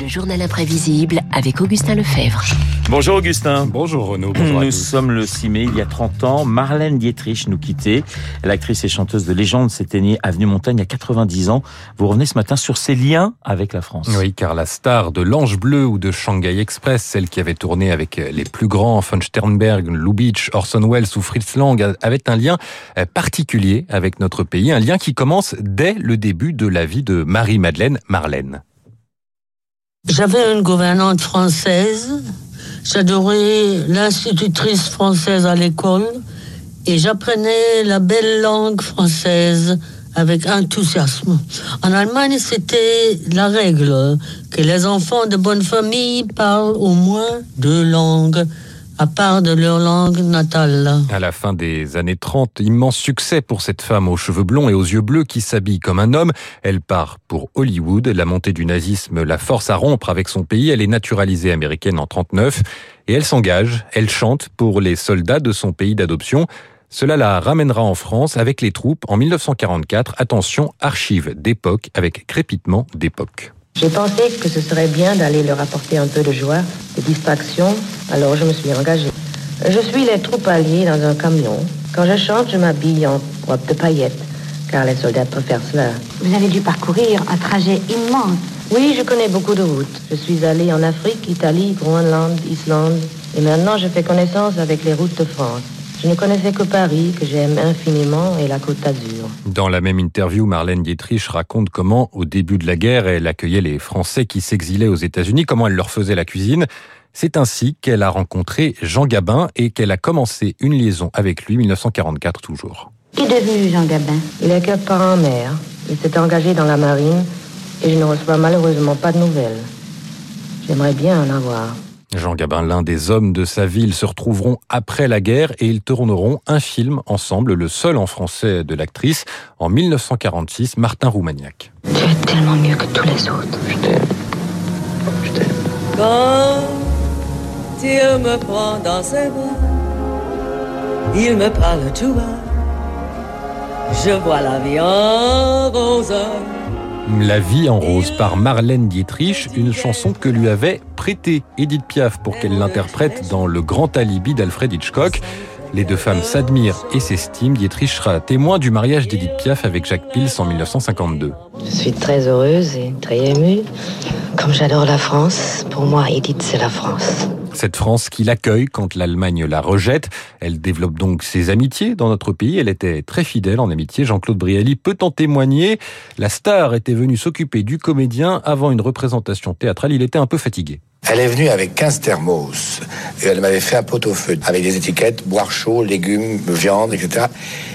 Le journal imprévisible avec Augustin Lefebvre. Bonjour Augustin. Bonjour Renaud. Bonjour nous sommes le 6 mai, il y a 30 ans. Marlène Dietrich nous quittait. L'actrice et chanteuse de légende s'éteignait Avenue Montagne à 90 ans. Vous revenez ce matin sur ses liens avec la France. Oui, car la star de l'Ange Bleu ou de Shanghai Express, celle qui avait tourné avec les plus grands, von Sternberg, Lubitsch, Orson Welles ou Fritz Lang, avait un lien particulier avec notre pays. Un lien qui commence dès le début de la vie de Marie-Madeleine Marlène. J'avais une gouvernante française. J'adorais l'institutrice française à l'école et j'apprenais la belle langue française avec enthousiasme. En Allemagne, c'était la règle que les enfants de bonne famille parlent au moins deux langues à part de leur langue natale. À la fin des années 30, immense succès pour cette femme aux cheveux blonds et aux yeux bleus qui s'habille comme un homme. Elle part pour Hollywood. La montée du nazisme la force à rompre avec son pays. Elle est naturalisée américaine en 39 et elle s'engage. Elle chante pour les soldats de son pays d'adoption. Cela la ramènera en France avec les troupes en 1944. Attention, archive d'époque avec crépitement d'époque. J'ai pensé que ce serait bien d'aller leur apporter un peu de joie, de distraction, alors je me suis engagée. Je suis les troupes alliées dans un camion. Quand je chante, je m'habille en robe de paillettes, car les soldats préfèrent cela. Vous avez dû parcourir un trajet immense. Oui, je connais beaucoup de routes. Je suis allée en Afrique, Italie, Groenland, Islande, et maintenant je fais connaissance avec les routes de France. Je ne connaissais que Paris, que j'aime infiniment, et la Côte d'Azur. Dans la même interview, Marlène Dietrich raconte comment, au début de la guerre, elle accueillait les Français qui s'exilaient aux États-Unis, comment elle leur faisait la cuisine. C'est ainsi qu'elle a rencontré Jean Gabin et qu'elle a commencé une liaison avec lui, 1944 toujours. Qu'est devenu Jean Gabin? Il est que parent mère. Il s'est engagé dans la marine et je ne reçois malheureusement pas de nouvelles. J'aimerais bien en avoir. Jean Gabin, l'un des hommes de sa ville, se retrouveront après la guerre et ils tourneront un film ensemble, le seul en français de l'actrice, en 1946, Martin Roumaniac. Tu es tellement mieux que tous les autres. Je t'aime. Je t'aime. Quand il me prend dans ses bras, il me parle tout bas, je vois la vie en rose. La vie en rose par Marlène Dietrich, une chanson que lui avait prêtée Edith Piaf pour qu'elle l'interprète dans Le Grand Alibi d'Alfred Hitchcock. Les deux femmes s'admirent et s'estiment. Dietrich sera témoin du mariage d'Edith Piaf avec Jacques Pils en 1952. Je suis très heureuse et très émue. Comme j'adore la France, pour moi, Edith, c'est la France. Cette France qui l'accueille quand l'Allemagne la rejette. Elle développe donc ses amitiés dans notre pays. Elle était très fidèle en amitié. Jean-Claude Brialy peut en témoigner. La star était venue s'occuper du comédien avant une représentation théâtrale. Il était un peu fatigué. Elle est venue avec 15 thermos et elle m'avait fait un pot-au-feu avec des étiquettes boire chaud, légumes, viande, etc.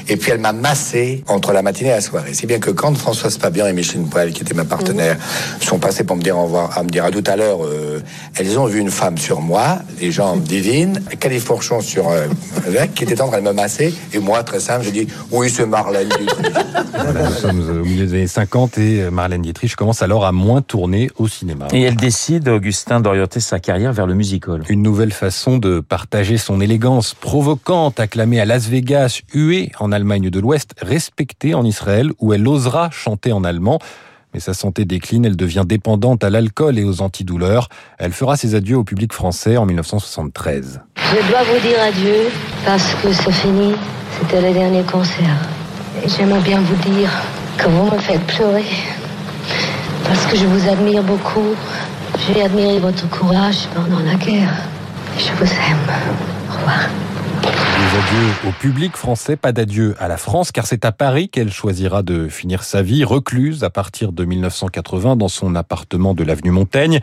Et puis elle m'a massé entre la matinée et la soirée. Si bien que quand Françoise Pabian et Micheline Poel, qui étaient ma partenaire, sont passés pour me dire au revoir, à me dire à tout à l'heure, euh, elles ont vu une femme sur moi, les jambes divines, califourchon sur euh, mec qui était en train de me masser. Et moi, très simple, j'ai dit oui, c'est Marlène Dietrich. Voilà, nous sommes au milieu des années 50 et Marlène Dietrich commence alors à moins tourner au cinéma. Et elle décide, Augustin, d'orienter sa carrière vers le musical. Une nouvelle façon de partager son élégance provocante, acclamée à Las Vegas, huée en Allemagne de l'Ouest, respectée en Israël, où elle osera chanter en allemand. Mais sa santé décline, elle devient dépendante à l'alcool et aux antidouleurs. Elle fera ses adieux au public français en 1973. Je dois vous dire adieu parce que c'est fini. C'était le dernier concert. J'aimerais bien vous dire que vous me faites pleurer. Parce que je vous admire beaucoup. J'ai admiré votre courage pendant la guerre. Je vous aime. Au revoir. Adieux au public français, pas d'adieu à la France, car c'est à Paris qu'elle choisira de finir sa vie, recluse à partir de 1980 dans son appartement de l'avenue Montaigne.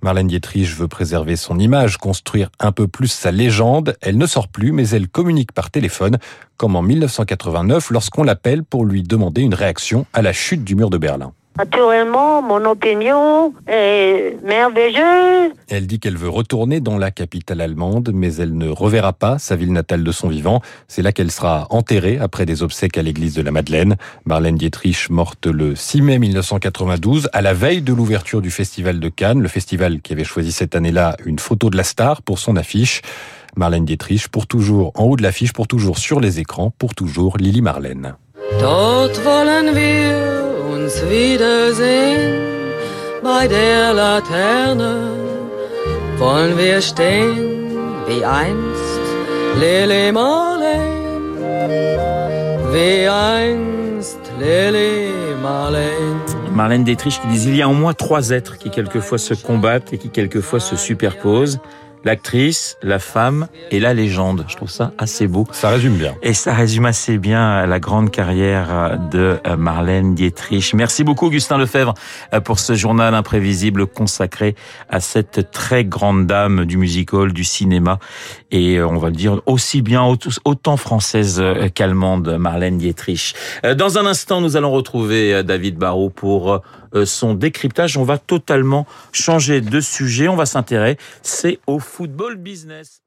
Marlène Dietrich veut préserver son image, construire un peu plus sa légende. Elle ne sort plus, mais elle communique par téléphone, comme en 1989 lorsqu'on l'appelle pour lui demander une réaction à la chute du mur de Berlin. Naturellement, mon opinion est merveilleuse. Elle dit qu'elle veut retourner dans la capitale allemande, mais elle ne reverra pas sa ville natale de son vivant. C'est là qu'elle sera enterrée après des obsèques à l'église de la Madeleine. Marlène Dietrich, morte le 6 mai 1992, à la veille de l'ouverture du Festival de Cannes, le festival qui avait choisi cette année-là une photo de la star pour son affiche. Marlène Dietrich, pour toujours en haut de l'affiche, pour toujours sur les écrans, pour toujours Lily Marlène. Uns wiedersehen, bei der Laterne. Wollen wir stehen wie einst Lili Marleen, wie einst Lili Marleen. Marlène Dietrich qui dit il y a en moi trois êtres qui quelquefois se combattent et qui quelquefois se superposent l'actrice, la femme et la légende. Je trouve ça assez beau. Ça résume bien. Et ça résume assez bien la grande carrière de Marlène Dietrich. Merci beaucoup Augustin Lefebvre pour ce journal imprévisible consacré à cette très grande dame du musical, du cinéma et on va le dire aussi bien autant française qu'allemande, Marlène Dietrich. Dans un instant, nous allons retrouver David Barrault pour son décryptage. On va totalement changer de sujet. On va s'intéresser au football business.